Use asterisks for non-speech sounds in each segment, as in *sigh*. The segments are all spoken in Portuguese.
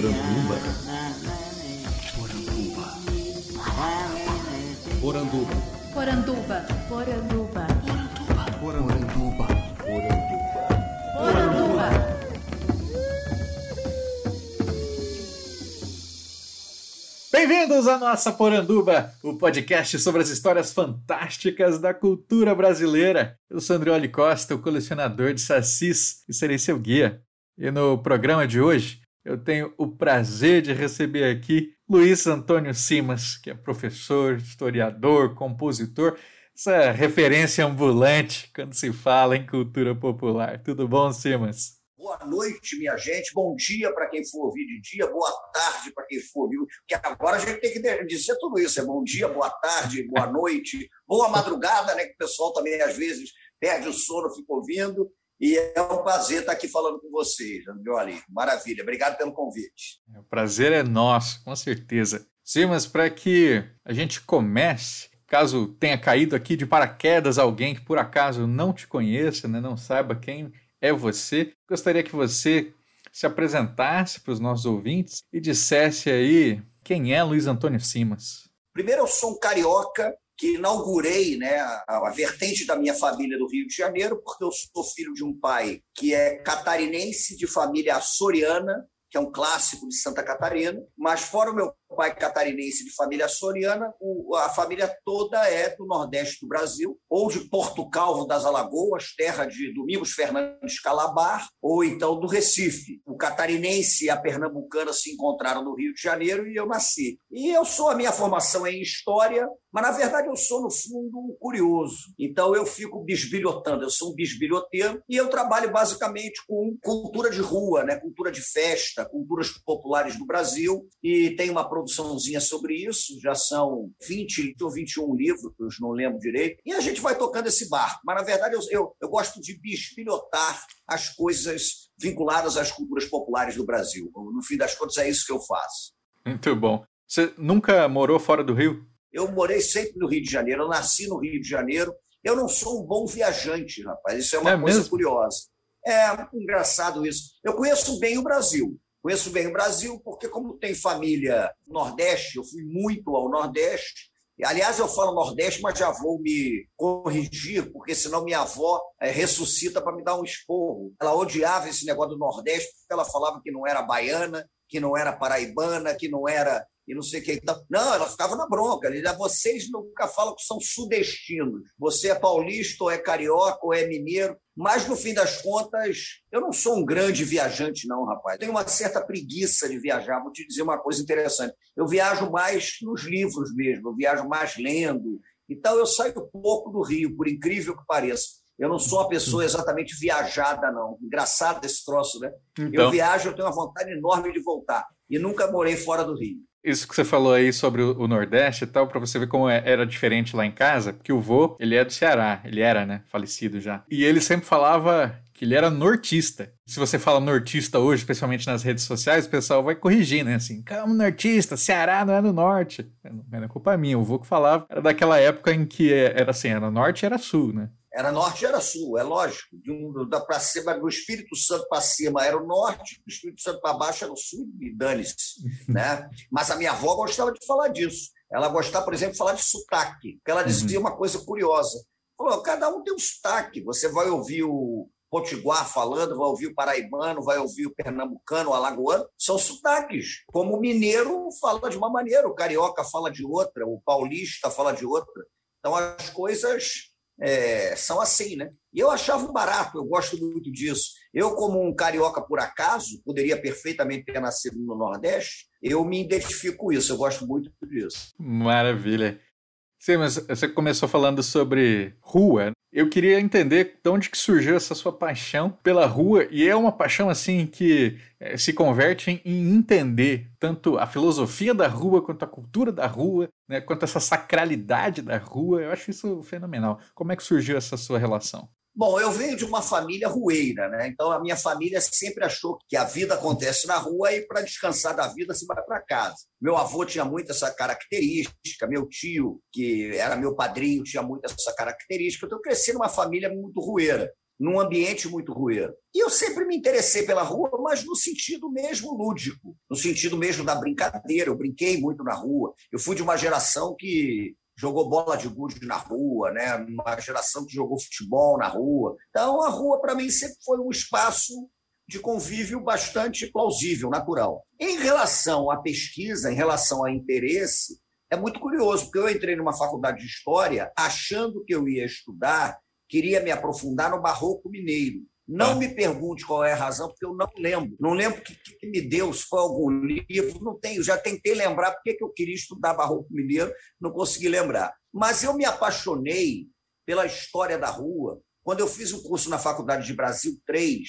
Poranduba. Poranduba. Poranduba. Poranduba. Poranduba. Poranduba. Poranduba. Bem-vindos à nossa Poranduba, o podcast sobre as histórias fantásticas da cultura brasileira. Eu sou Andrioli Costa, o colecionador de sacis, e serei seu guia. E no programa de hoje, eu tenho o prazer de receber aqui Luiz Antônio Simas, que é professor, historiador, compositor, essa referência ambulante quando se fala em cultura popular. Tudo bom, Simas? Boa noite, minha gente. Bom dia para quem for ouvir de dia. Boa tarde para quem for ouvir. Porque agora a gente tem que dizer tudo isso. É bom dia, boa tarde, boa noite, boa madrugada, né? Que o pessoal também às vezes perde o sono, fica ouvindo. E é um prazer estar aqui falando com vocês, Andrioli. Maravilha. Obrigado pelo convite. O prazer é nosso, com certeza. Simas, para que a gente comece, caso tenha caído aqui de paraquedas alguém que por acaso não te conheça, né, não saiba quem é você. Gostaria que você se apresentasse para os nossos ouvintes e dissesse aí quem é Luiz Antônio Simas. Primeiro, eu sou um carioca que inaugurei né, a, a, vertente da minha família do Rio de Janeiro, porque eu sou filho de um pai que é catarinense de família açoriana, que é um clássico de Santa Catarina, mas fora o meu pai catarinense de família açoriana, a família toda é do Nordeste do Brasil, ou de Porto Calvo das Alagoas, terra de Domingos Fernandes Calabar, ou então do Recife. O catarinense e a pernambucana se encontraram no Rio de Janeiro e eu nasci. E eu sou, a minha formação é em História, mas na verdade eu sou, no fundo, um curioso. Então eu fico bisbilhotando, eu sou um bisbilhoteiro e eu trabalho basicamente com cultura de rua, né? cultura de festa, culturas populares do Brasil, e tenho uma produçãozinha sobre isso, já são 20 ou 21 livros, não lembro direito, e a gente vai tocando esse barco. Mas, na verdade, eu, eu, eu gosto de bisbilhotar as coisas vinculadas às culturas populares do Brasil. No fim das contas, é isso que eu faço. Muito bom. Você nunca morou fora do Rio? Eu morei sempre no Rio de Janeiro, eu nasci no Rio de Janeiro. Eu não sou um bom viajante, rapaz. Isso é uma é coisa mesmo? curiosa. É engraçado isso. Eu conheço bem o Brasil. Conheço bem o Brasil porque, como tem família no Nordeste, eu fui muito ao Nordeste. Aliás, eu falo Nordeste, mas já vou me corrigir, porque senão minha avó é, ressuscita para me dar um esporro. Ela odiava esse negócio do Nordeste, porque ela falava que não era baiana, que não era paraibana, que não era e não sei o que. Então, não, ela ficava na bronca. Ele vocês nunca falam que são sudestinos. Você é paulista, ou é carioca, ou é mineiro. Mas, no fim das contas, eu não sou um grande viajante, não, rapaz. Tenho uma certa preguiça de viajar. Vou te dizer uma coisa interessante. Eu viajo mais nos livros mesmo, eu viajo mais lendo. Então, eu saio pouco do Rio, por incrível que pareça. Eu não sou uma pessoa exatamente viajada, não. Engraçado esse troço, né? Então... Eu viajo, eu tenho uma vontade enorme de voltar. E nunca morei fora do Rio. Isso que você falou aí sobre o Nordeste e tal, para você ver como é, era diferente lá em casa, porque o vô, ele é do Ceará, ele era, né, falecido já. E ele sempre falava que ele era nortista. Se você fala nortista hoje, especialmente nas redes sociais, o pessoal vai corrigir, né? Assim, calma, nortista, Ceará não é no norte. Não é culpa minha, o vô que falava era daquela época em que era assim, era norte e era sul, né? Era norte era sul, é lógico. De um, da para cima, do Espírito Santo para cima era o norte, do Espírito Santo para baixo era o sul, e dane-se. né? Mas a minha avó gostava de falar disso. Ela gostava, por exemplo, de falar de sotaque, porque ela dizia uhum. uma coisa curiosa. Falou, cada um tem um sotaque. Você vai ouvir o potiguar falando, vai ouvir o paraibano, vai ouvir o pernambucano, o alagoano, são sotaques. Como o mineiro fala de uma maneira, o carioca fala de outra, o paulista fala de outra. Então, as coisas é, são assim, né? E eu achava um barato, eu gosto muito disso. Eu, como um carioca por acaso, poderia perfeitamente ter nascido no Nordeste, eu me identifico com isso, eu gosto muito disso. Maravilha. Sim, mas você começou falando sobre rua. Eu queria entender de onde que surgiu essa sua paixão pela rua. E é uma paixão assim que é, se converte em, em, entender tanto a filosofia da rua, quanto a cultura da rua, né, quanto essa sacralidade da rua. Eu acho isso fenomenal. Como é que surgiu essa sua relação? Bom, eu venho de uma família rueira, né? Então a minha família sempre achou que a vida acontece na rua e para descansar da vida se vai para casa. Meu avô tinha muito essa característica, meu tio, que era meu padrinho, tinha muito essa característica. Então eu cresci numa família muito rueira. num ambiente muito rueiro. E eu sempre me interessei pela rua, mas no sentido mesmo lúdico, no sentido mesmo da brincadeira. Eu brinquei muito na rua. Eu fui de uma geração que jogou bola de gude na rua, né? uma geração que jogou futebol na rua. Então, a rua, para mim, sempre foi um espaço de convívio bastante plausível, natural. Em relação à pesquisa, em relação a interesse, é muito curioso, porque eu entrei numa faculdade de História achando que eu ia estudar queria me aprofundar no Barroco Mineiro. Não ah. me pergunte qual é a razão, porque eu não lembro. Não lembro o que, que, me deu, se foi algum livro, não tenho. Já tentei lembrar porque que eu queria estudar Barroco Mineiro, não consegui lembrar. Mas eu me apaixonei pela história da rua quando eu fiz o curso na Faculdade de Brasil 3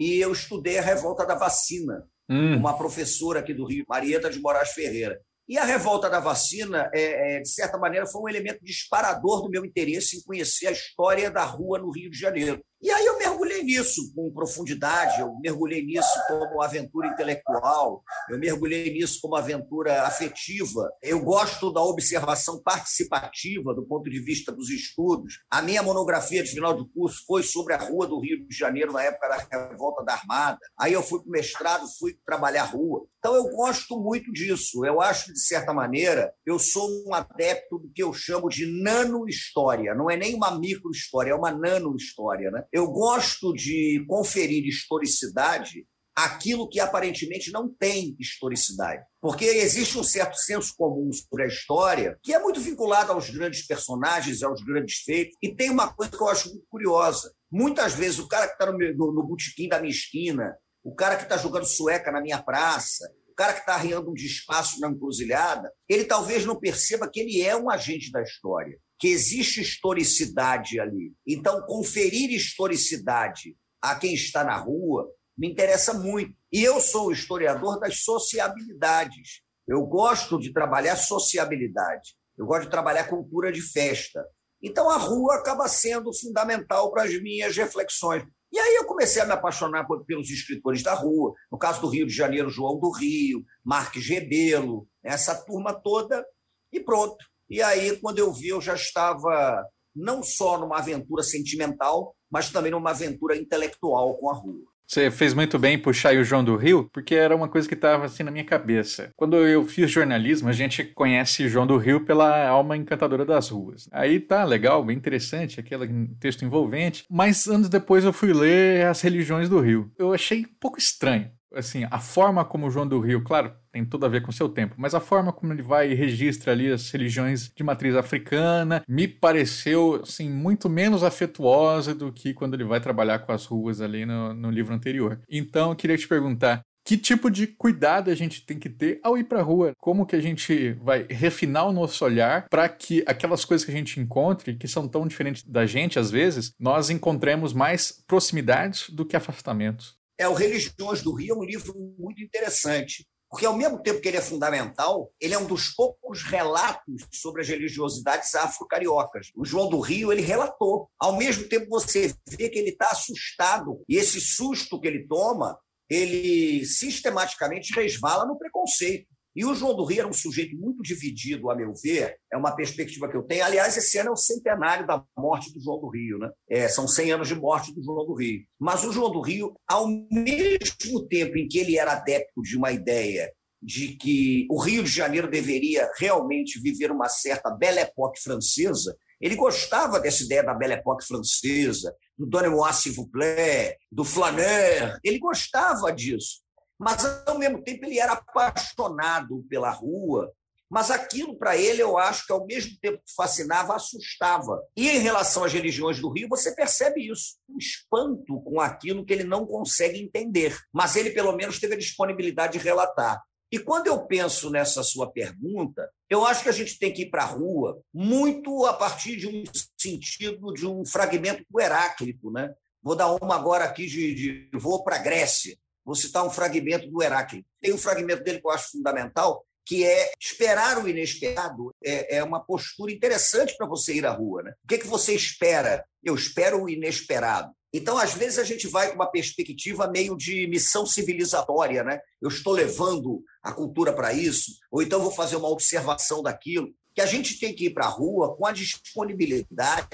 e eu estudei a revolta da vacina. Hum. Uma professora aqui do Rio, Marieta de Moraes Ferreira. E a revolta da vacina, é, é, de certa maneira, foi um elemento disparador do meu interesse em conhecer a história da rua no Rio de Janeiro. E aí eu mergulhei nisso com profundidade, eu mergulhei nisso como aventura intelectual, eu mergulhei nisso como aventura afetiva. Eu gosto da observação participativa do ponto de vista dos estudos. A minha monografia de final de curso foi sobre a rua do Rio de Janeiro na época da revolta da Armada. Aí eu fui para o mestrado, fui trabalhar rua. Então eu gosto muito disso. Eu acho que, de certa maneira, eu sou um adepto do que eu chamo de nano-história. Não é nem uma micro-história, é uma nano-história. Né? Eu gosto de conferir historicidade aquilo que aparentemente não tem historicidade. Porque existe um certo senso comum sobre a história que é muito vinculado aos grandes personagens, aos grandes feitos, e tem uma coisa que eu acho muito curiosa. Muitas vezes o cara que está no, no, no botequim da minha esquina, o cara que está jogando sueca na minha praça, o cara que está arriando um despaço na encruzilhada, ele talvez não perceba que ele é um agente da história que existe historicidade ali. Então, conferir historicidade a quem está na rua me interessa muito. E eu sou historiador das sociabilidades. Eu gosto de trabalhar sociabilidade. Eu gosto de trabalhar cultura de festa. Então, a rua acaba sendo fundamental para as minhas reflexões. E aí eu comecei a me apaixonar pelos escritores da rua. No caso do Rio de Janeiro, João do Rio, Marques Rebelo, essa turma toda. E pronto. E aí, quando eu vi, eu já estava não só numa aventura sentimental, mas também numa aventura intelectual com a rua. Você fez muito bem puxar o João do Rio, porque era uma coisa que estava assim na minha cabeça. Quando eu fiz jornalismo, a gente conhece João do Rio pela alma encantadora das ruas. Aí tá legal, bem interessante, aquele texto envolvente. Mas anos depois eu fui ler As Religiões do Rio. Eu achei um pouco estranho assim, a forma como o João do Rio, claro, tem tudo a ver com o seu tempo, mas a forma como ele vai e registra ali as religiões de matriz africana me pareceu, assim, muito menos afetuosa do que quando ele vai trabalhar com as ruas ali no, no livro anterior. Então, eu queria te perguntar, que tipo de cuidado a gente tem que ter ao ir para a rua? Como que a gente vai refinar o nosso olhar para que aquelas coisas que a gente encontre, que são tão diferentes da gente às vezes, nós encontremos mais proximidades do que afastamentos? É o Religiões do Rio é um livro muito interessante, porque ao mesmo tempo que ele é fundamental, ele é um dos poucos relatos sobre as religiosidades afro-cariocas. O João do Rio ele relatou. Ao mesmo tempo você vê que ele está assustado e esse susto que ele toma, ele sistematicamente resvala no preconceito. E o João do Rio era um sujeito muito dividido, a meu ver, é uma perspectiva que eu tenho. Aliás, esse ano é o centenário da morte do João do Rio, né? É, são 100 anos de morte do João do Rio. Mas o João do Rio, ao mesmo tempo em que ele era adepto de uma ideia de que o Rio de Janeiro deveria realmente viver uma certa Belle Époque francesa, ele gostava dessa ideia da Belle Époque francesa, do s'il vous plaît, do flaneur. Ele gostava disso mas ao mesmo tempo ele era apaixonado pela rua. Mas aquilo para ele, eu acho que ao mesmo tempo que fascinava, assustava. E em relação às religiões do Rio, você percebe isso, um espanto com aquilo que ele não consegue entender. Mas ele, pelo menos, teve a disponibilidade de relatar. E quando eu penso nessa sua pergunta, eu acho que a gente tem que ir para a rua muito a partir de um sentido, de um fragmento do Heráclito. Né? Vou dar uma agora aqui de, de vou para a Grécia. Vou citar um fragmento do Heráclito. Tem um fragmento dele que eu acho fundamental, que é esperar o inesperado. É, é uma postura interessante para você ir à rua. Né? O que, é que você espera? Eu espero o inesperado. Então, às vezes, a gente vai com uma perspectiva meio de missão civilizatória, né? Eu estou levando a cultura para isso, ou então vou fazer uma observação daquilo. que a gente tem que ir para a rua com a disponibilidade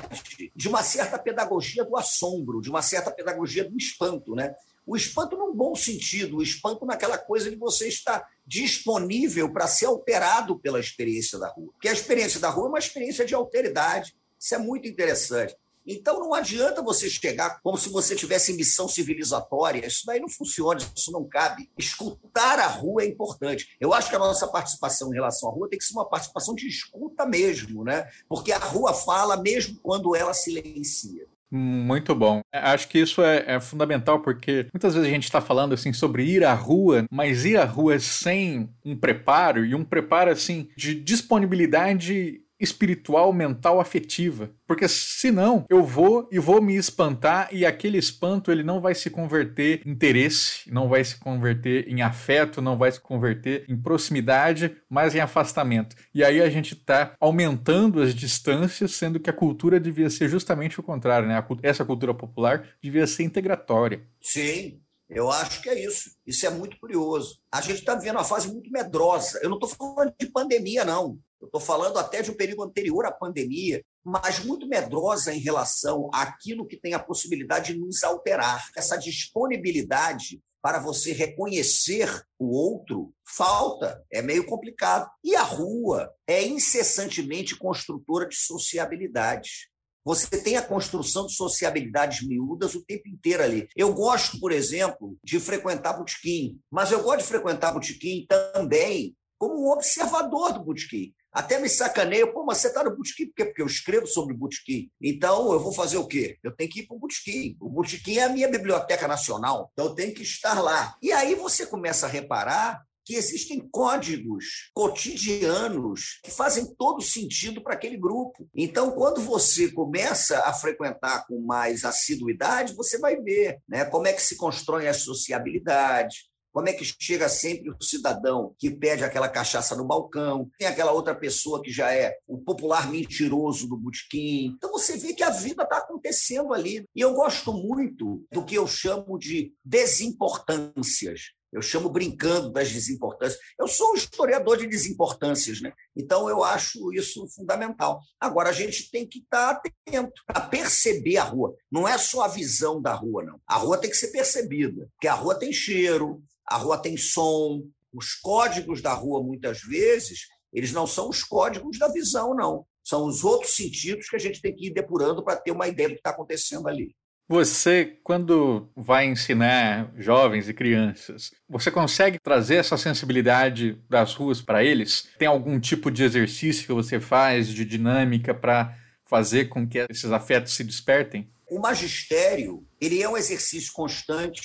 de uma certa pedagogia do assombro, de uma certa pedagogia do espanto, né? O espanto num bom sentido, o espanto naquela coisa de você estar disponível para ser alterado pela experiência da rua. Porque a experiência da rua é uma experiência de alteridade. Isso é muito interessante. Então não adianta você chegar como se você tivesse missão civilizatória. Isso daí não funciona, isso não cabe. Escutar a rua é importante. Eu acho que a nossa participação em relação à rua tem que ser uma participação de escuta mesmo, né? Porque a rua fala mesmo quando ela silencia. Muito bom. É, acho que isso é, é fundamental porque muitas vezes a gente está falando assim sobre ir à rua, mas ir à rua sem um preparo e um preparo assim de disponibilidade espiritual, mental, afetiva. Porque senão eu vou e vou me espantar e aquele espanto ele não vai se converter em interesse, não vai se converter em afeto, não vai se converter em proximidade, mas em afastamento. E aí a gente está aumentando as distâncias, sendo que a cultura devia ser justamente o contrário, né? Essa cultura popular devia ser integratória. Sim, eu acho que é isso. Isso é muito curioso. A gente está vivendo uma fase muito medrosa. Eu não estou falando de pandemia, não. Eu estou falando até de um período anterior à pandemia, mas muito medrosa em relação àquilo que tem a possibilidade de nos alterar. Essa disponibilidade para você reconhecer o outro falta, é meio complicado. E a rua é incessantemente construtora de sociabilidade. Você tem a construção de sociabilidades miúdas o tempo inteiro ali. Eu gosto, por exemplo, de frequentar botequim, mas eu gosto de frequentar botequim também como um observador do botequim. Até me sacaneio, pô, mas você está no botequim por quê? Porque eu escrevo sobre botequim. Então, eu vou fazer o quê? Eu tenho que ir para o botequim. O botequim é a minha biblioteca nacional, então eu tenho que estar lá. E aí você começa a reparar que existem códigos cotidianos que fazem todo sentido para aquele grupo. Então, quando você começa a frequentar com mais assiduidade, você vai ver né, como é que se constrói a sociabilidade, como é que chega sempre o cidadão que pede aquela cachaça no balcão? Tem aquela outra pessoa que já é o popular mentiroso do botequim. Então você vê que a vida está acontecendo ali. E eu gosto muito do que eu chamo de desimportâncias. Eu chamo brincando das desimportâncias. Eu sou um historiador de desimportâncias, né? Então eu acho isso fundamental. Agora a gente tem que estar tá atento para perceber a rua. Não é só a visão da rua, não. A rua tem que ser percebida, porque a rua tem cheiro, a rua tem som, os códigos da rua, muitas vezes, eles não são os códigos da visão, não. São os outros sentidos que a gente tem que ir depurando para ter uma ideia do que está acontecendo ali. Você, quando vai ensinar jovens e crianças, você consegue trazer essa sensibilidade das ruas para eles? Tem algum tipo de exercício que você faz, de dinâmica, para fazer com que esses afetos se despertem? O magistério ele é um exercício constante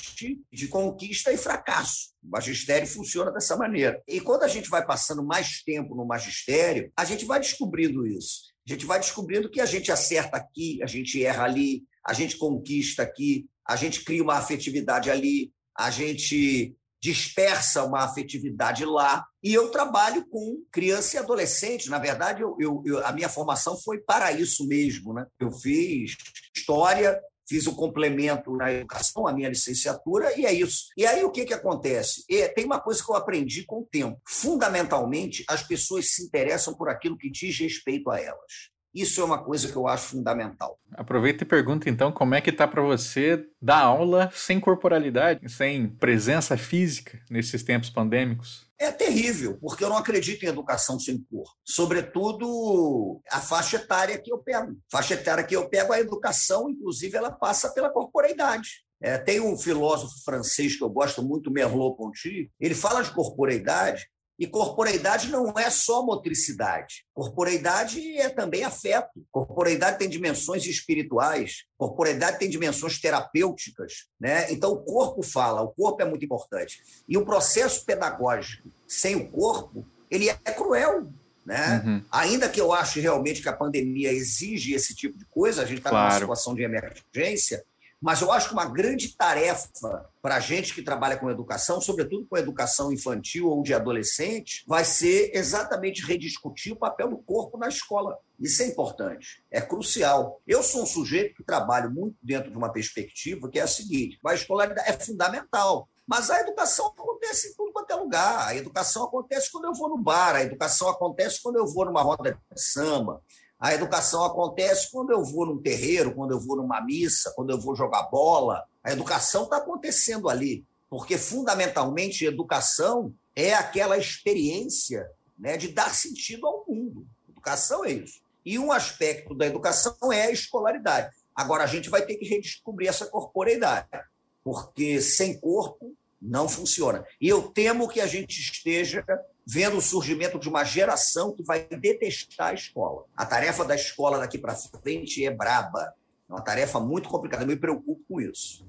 de conquista e fracasso. O magistério funciona dessa maneira. E quando a gente vai passando mais tempo no magistério, a gente vai descobrindo isso. A gente vai descobrindo que a gente acerta aqui, a gente erra ali, a gente conquista aqui, a gente cria uma afetividade ali, a gente dispersa uma afetividade lá. E eu trabalho com criança e adolescente. Na verdade, eu, eu, eu, a minha formação foi para isso mesmo. Né? Eu fiz história, fiz o complemento na educação, a minha licenciatura, e é isso. E aí o que, que acontece? É, tem uma coisa que eu aprendi com o tempo. Fundamentalmente, as pessoas se interessam por aquilo que diz respeito a elas. Isso é uma coisa que eu acho fundamental. Aproveita e pergunta então como é que está para você dar aula sem corporalidade, sem presença física nesses tempos pandêmicos? É terrível, porque eu não acredito em educação sem cor. Sobretudo a faixa etária que eu pego. A faixa etária que eu pego, a educação, inclusive, ela passa pela corporeidade. É, tem um filósofo francês que eu gosto muito, Merleau-Ponty, ele fala de corporeidade e corporeidade não é só motricidade. Corporeidade é também afeto. Corporeidade tem dimensões espirituais. Corporeidade tem dimensões terapêuticas. Né? Então, o corpo fala, o corpo é muito importante. E o processo pedagógico sem o corpo, ele é cruel. Né? Uhum. Ainda que eu ache realmente que a pandemia exige esse tipo de coisa, a gente está claro. numa situação de emergência, mas eu acho que uma grande tarefa para a gente que trabalha com educação, sobretudo com educação infantil ou de adolescente, vai ser exatamente rediscutir o papel do corpo na escola. Isso é importante, é crucial. Eu sou um sujeito que trabalho muito dentro de uma perspectiva que é a seguinte: a escolaridade é fundamental. Mas a educação acontece em tudo quanto é lugar. A educação acontece quando eu vou no bar, a educação acontece quando eu vou numa roda de samba, a educação acontece quando eu vou num terreiro, quando eu vou numa missa, quando eu vou jogar bola. A educação está acontecendo ali, porque fundamentalmente educação é aquela experiência né, de dar sentido ao mundo. Educação é isso. E um aspecto da educação é a escolaridade. Agora a gente vai ter que redescobrir essa corporeidade porque sem corpo não funciona. E eu temo que a gente esteja vendo o surgimento de uma geração que vai detestar a escola. A tarefa da escola daqui para frente é braba. É uma tarefa muito complicada. Eu me preocupo com isso.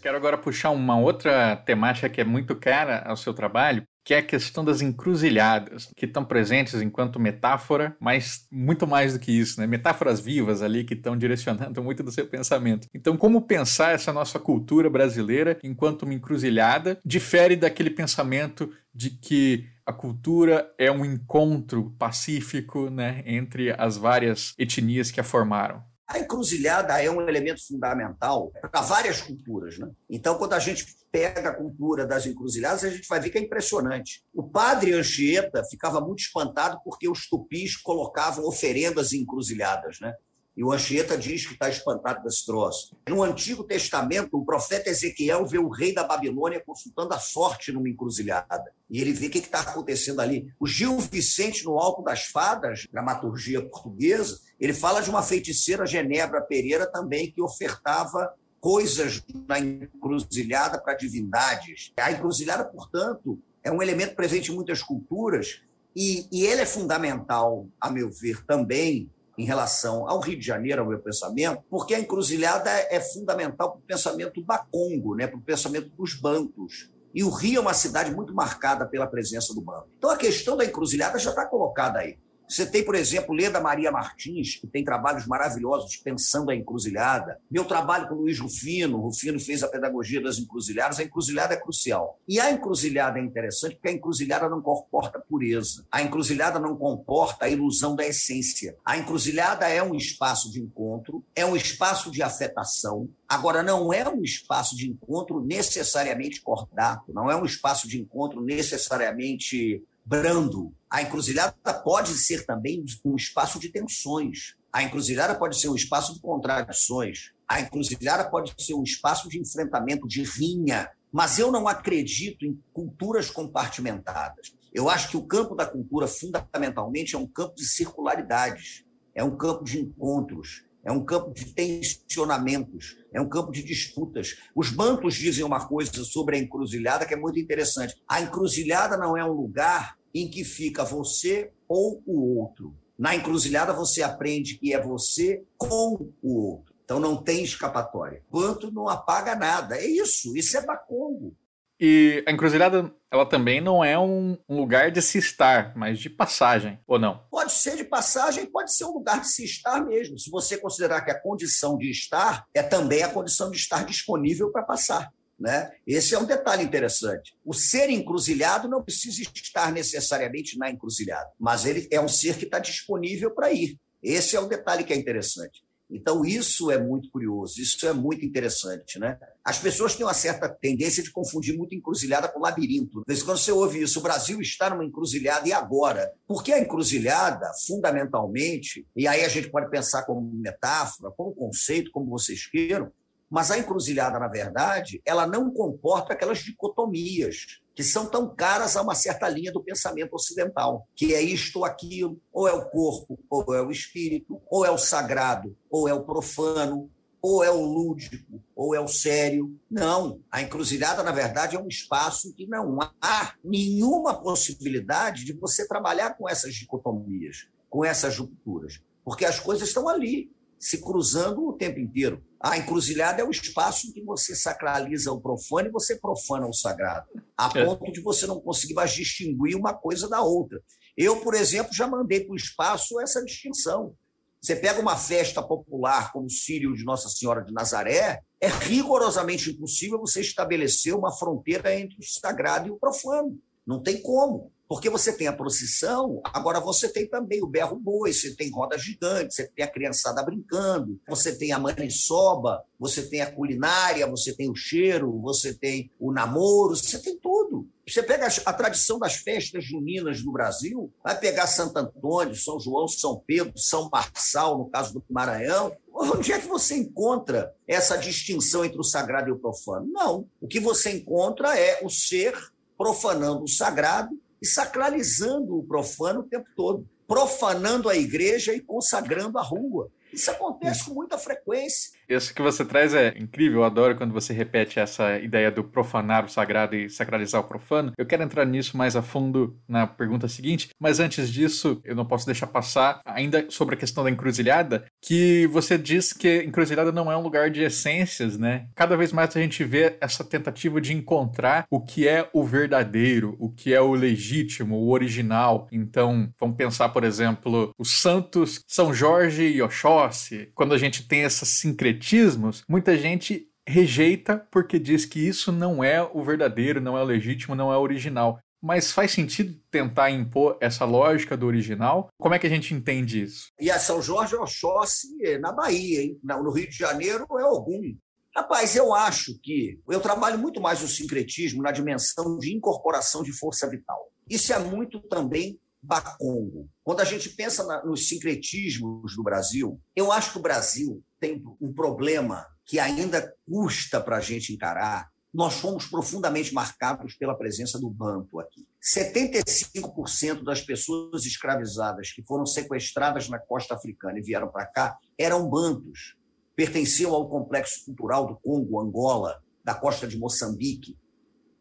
quero agora puxar uma outra temática que é muito cara ao seu trabalho, que é a questão das encruzilhadas, que estão presentes enquanto metáfora, mas muito mais do que isso, né? Metáforas vivas ali que estão direcionando *laughs* muito do seu pensamento. Então, como pensar essa nossa cultura brasileira enquanto uma encruzilhada difere daquele pensamento de que a cultura é um encontro pacífico, né, entre as várias etnias que a formaram? A encruzilhada é um elemento fundamental para várias culturas. Né? Então, quando a gente pega a cultura das encruzilhadas, a gente vai ver que é impressionante. O padre Anchieta ficava muito espantado porque os tupis colocavam oferendas encruzilhadas. Né? E o Anchieta diz que está espantado desse troço. No Antigo Testamento, o profeta Ezequiel vê o rei da Babilônia consultando a sorte numa encruzilhada. E ele vê o que está acontecendo ali. O Gil Vicente, no Alto das Fadas, dramaturgia portuguesa, ele fala de uma feiticeira Genebra Pereira também que ofertava coisas na encruzilhada para divindades. A encruzilhada, portanto, é um elemento presente em muitas culturas e, e ele é fundamental, a meu ver, também em relação ao Rio de Janeiro, ao meu pensamento, porque a encruzilhada é fundamental para o pensamento bacongo, né, para o pensamento dos bancos. E o Rio é uma cidade muito marcada pela presença do banco. Então a questão da encruzilhada já está colocada aí. Você tem, por exemplo, Leda Maria Martins, que tem trabalhos maravilhosos pensando a encruzilhada. Meu trabalho com o Luiz Rufino, Rufino fez a pedagogia das encruzilhadas, a encruzilhada é crucial. E a encruzilhada é interessante porque a encruzilhada não comporta pureza. A encruzilhada não comporta a ilusão da essência. A encruzilhada é um espaço de encontro, é um espaço de afetação, Agora, não é um espaço de encontro necessariamente cordato, não é um espaço de encontro necessariamente brando. A encruzilhada pode ser também um espaço de tensões. A encruzilhada pode ser um espaço de contradições. A encruzilhada pode ser um espaço de enfrentamento, de rinha. Mas eu não acredito em culturas compartimentadas. Eu acho que o campo da cultura, fundamentalmente, é um campo de circularidades, é um campo de encontros, é um campo de tensionamentos, é um campo de disputas. Os bancos dizem uma coisa sobre a encruzilhada que é muito interessante. A encruzilhada não é um lugar em que fica você ou o outro. Na encruzilhada você aprende que é você com o outro. Então não tem escapatória. Quanto não apaga nada. É isso, isso é Bacongo. E a encruzilhada, ela também não é um lugar de se estar, mas de passagem, ou não? Pode ser de passagem, pode ser um lugar de se estar mesmo. Se você considerar que a condição de estar é também a condição de estar disponível para passar. Né? Esse é um detalhe interessante. O ser encruzilhado não precisa estar necessariamente na encruzilhada, mas ele é um ser que está disponível para ir. Esse é o detalhe que é interessante. Então, isso é muito curioso, isso é muito interessante. Né? As pessoas têm uma certa tendência de confundir muito encruzilhada com labirinto. De vez em quando você ouve isso, o Brasil está numa encruzilhada, e agora? Porque a encruzilhada, fundamentalmente, e aí a gente pode pensar como metáfora, como conceito, como vocês queiram, mas a encruzilhada, na verdade, ela não comporta aquelas dicotomias que são tão caras a uma certa linha do pensamento ocidental, que é isto ou aquilo, ou é o corpo, ou é o espírito, ou é o sagrado, ou é o profano, ou é o lúdico, ou é o sério. Não, a encruzilhada, na verdade, é um espaço que não há nenhuma possibilidade de você trabalhar com essas dicotomias, com essas rupturas, porque as coisas estão ali se cruzando o tempo inteiro. A encruzilhada é o espaço em que você sacraliza o profano e você profana o sagrado, a é. ponto de você não conseguir mais distinguir uma coisa da outra. Eu, por exemplo, já mandei para o espaço essa distinção. Você pega uma festa popular como o Sírio de Nossa Senhora de Nazaré, é rigorosamente impossível você estabelecer uma fronteira entre o sagrado e o profano. Não tem como. Porque você tem a procissão, agora você tem também o berro boi, você tem roda gigante, você tem a criançada brincando, você tem a maniçoba, você tem a culinária, você tem o cheiro, você tem o namoro, você tem tudo. Você pega a tradição das festas juninas no Brasil, vai pegar Santo Antônio, São João, São Pedro, São Marçal, no caso do Maranhão. Onde é que você encontra essa distinção entre o sagrado e o profano? Não. O que você encontra é o ser profanando o sagrado e sacralizando o profano o tempo todo, profanando a igreja e consagrando a rua. Isso acontece com muita frequência. Isso que você traz é incrível, eu adoro quando você repete essa ideia do profanar o sagrado e sacralizar o profano. Eu quero entrar nisso mais a fundo na pergunta seguinte, mas antes disso, eu não posso deixar passar ainda sobre a questão da encruzilhada, que você diz que encruzilhada não é um lugar de essências, né? Cada vez mais a gente vê essa tentativa de encontrar o que é o verdadeiro, o que é o legítimo, o original. Então, vamos pensar, por exemplo, os santos São Jorge e Oxóssi, quando a gente tem essa sincretia sincretismos, muita gente rejeita porque diz que isso não é o verdadeiro, não é o legítimo, não é o original. Mas faz sentido tentar impor essa lógica do original? Como é que a gente entende isso? E a São Jorge Oxóssi na Bahia, hein? no Rio de Janeiro é algum. Rapaz, eu acho que eu trabalho muito mais o sincretismo na dimensão de incorporação de força vital. Isso é muito também Bacongo. Quando a gente pensa na, nos sincretismos do Brasil, eu acho que o Brasil tem um problema que ainda custa para a gente encarar. Nós fomos profundamente marcados pela presença do banto aqui. 75% das pessoas escravizadas que foram sequestradas na costa africana e vieram para cá eram bantos. Pertenciam ao complexo cultural do Congo, Angola, da costa de Moçambique,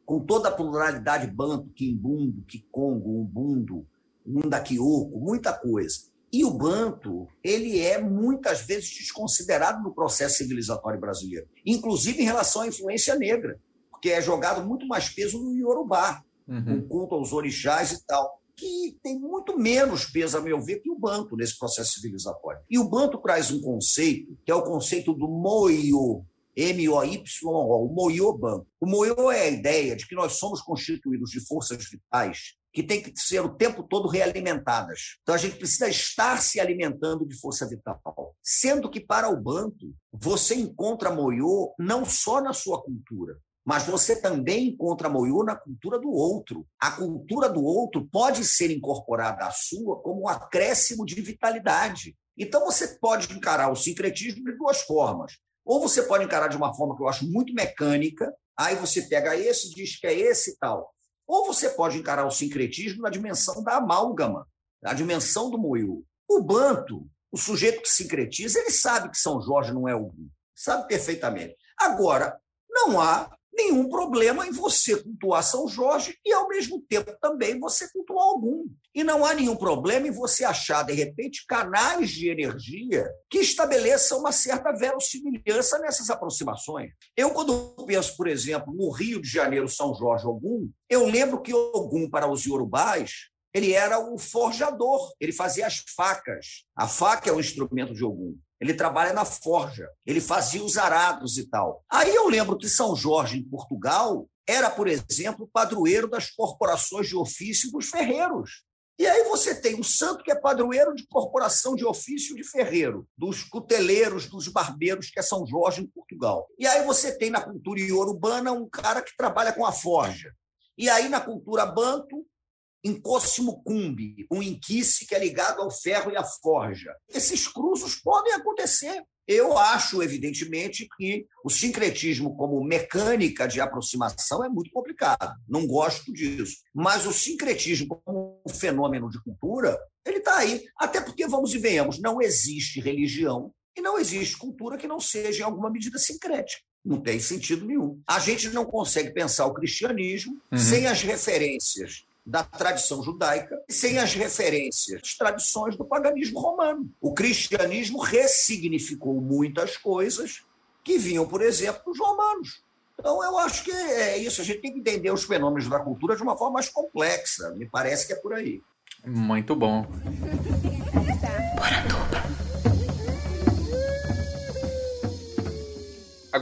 com toda a pluralidade banto, quimbundo, quicongo, umbundo, Mundaquioco, muita coisa. E o Banto, ele é muitas vezes desconsiderado no processo civilizatório brasileiro, inclusive em relação à influência negra, porque é jogado muito mais peso no Yorubá, uhum. o culto aos orixás e tal, que tem muito menos peso, a meu ver, que o Banto nesse processo civilizatório. E o Banto traz um conceito, que é o conceito do moio, M-O-Y-O, o moioban. O moio é a ideia de que nós somos constituídos de forças vitais que têm que ser o tempo todo realimentadas. Então a gente precisa estar se alimentando de força vital. Sendo que para o Banto, você encontra moiô não só na sua cultura, mas você também encontra moiô na cultura do outro. A cultura do outro pode ser incorporada à sua como um acréscimo de vitalidade. Então você pode encarar o sincretismo de duas formas. Ou você pode encarar de uma forma que eu acho muito mecânica, aí você pega esse, diz que é esse e tal. Ou você pode encarar o sincretismo na dimensão da amálgama, na dimensão do moio. O banto, o sujeito que sincretiza, ele sabe que São Jorge não é o sabe perfeitamente. Agora, não há nenhum problema em você cultuar São Jorge e, ao mesmo tempo, também você cultuar algum. E não há nenhum problema em você achar, de repente, canais de energia que estabeleçam uma certa verossimilhança nessas aproximações. Eu, quando penso, por exemplo, no Rio de Janeiro, São Jorge Ogum, eu lembro que Ogum, para os iorubás, ele era o forjador, ele fazia as facas. A faca é o instrumento de Ogum. Ele trabalha na forja, ele fazia os arados e tal. Aí eu lembro que São Jorge, em Portugal, era, por exemplo, padroeiro das corporações de ofício dos ferreiros. E aí você tem um santo que é padroeiro de corporação de ofício de ferreiro, dos cuteleiros, dos barbeiros, que é São Jorge, em Portugal. E aí você tem na cultura iorubana um cara que trabalha com a forja. E aí na cultura banto, em Cumbi, um inquice que é ligado ao ferro e à forja. Esses cruzos podem acontecer. Eu acho, evidentemente, que o sincretismo como mecânica de aproximação é muito complicado. Não gosto disso. Mas o sincretismo como um fenômeno de cultura, ele está aí. Até porque, vamos e venhamos, não existe religião e não existe cultura que não seja, em alguma medida, sincrética. Não tem sentido nenhum. A gente não consegue pensar o cristianismo uhum. sem as referências da tradição judaica sem as referências, as tradições do paganismo romano. O cristianismo ressignificou muitas coisas que vinham, por exemplo, dos romanos. Então, eu acho que é isso. A gente tem que entender os fenômenos da cultura de uma forma mais complexa. Me parece que é por aí. Muito bom.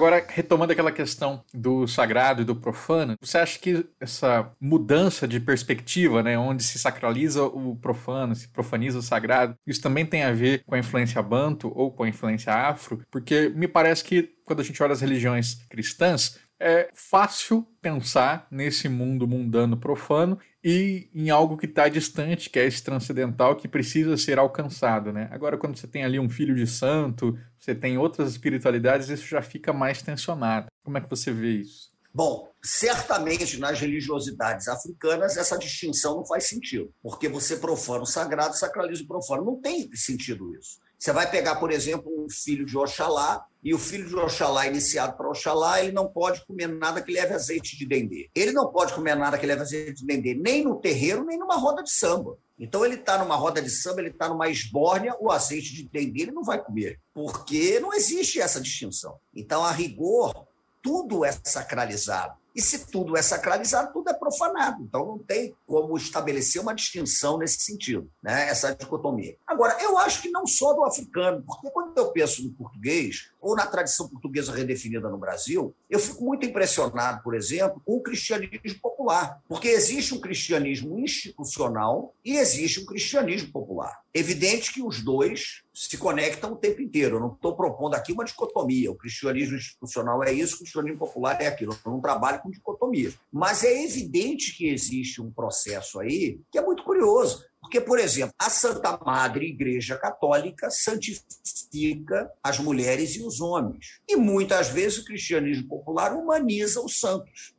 Agora, retomando aquela questão do sagrado e do profano, você acha que essa mudança de perspectiva, né, onde se sacraliza o profano, se profaniza o sagrado, isso também tem a ver com a influência banto ou com a influência afro? Porque me parece que quando a gente olha as religiões cristãs, é fácil pensar nesse mundo mundano profano e em algo que está distante, que é esse transcendental que precisa ser alcançado, né? Agora, quando você tem ali um filho de santo, você tem outras espiritualidades, isso já fica mais tensionado. Como é que você vê isso? Bom, certamente nas religiosidades africanas essa distinção não faz sentido, porque você profana o sagrado, sacraliza o profano. Não tem sentido isso. Você vai pegar, por exemplo, um filho de Oxalá, e o filho de Oxalá, iniciado para Oxalá, ele não pode comer nada que leve azeite de dendê. Ele não pode comer nada que leve azeite de dendê, nem no terreiro, nem numa roda de samba. Então, ele está numa roda de samba, ele está numa esbórnia, o azeite de dendê ele não vai comer, porque não existe essa distinção. Então, a rigor, tudo é sacralizado. E se tudo é sacralizado, tudo é profanado. Então não tem como estabelecer uma distinção nesse sentido, né? essa dicotomia. Agora, eu acho que não só do africano, porque quando eu penso no português, ou na tradição portuguesa redefinida no Brasil, eu fico muito impressionado, por exemplo, com o cristianismo popular. Porque existe um cristianismo institucional e existe um cristianismo popular. Evidente que os dois se conectam o tempo inteiro. Eu não estou propondo aqui uma dicotomia. O cristianismo institucional é isso, o cristianismo popular é aquilo. Eu não trabalho com dicotomia. Mas é evidente que existe um processo aí que é muito curioso. Porque, por exemplo, a Santa Madre Igreja Católica santifica as mulheres e os homens. E muitas vezes o cristianismo popular humaniza os santos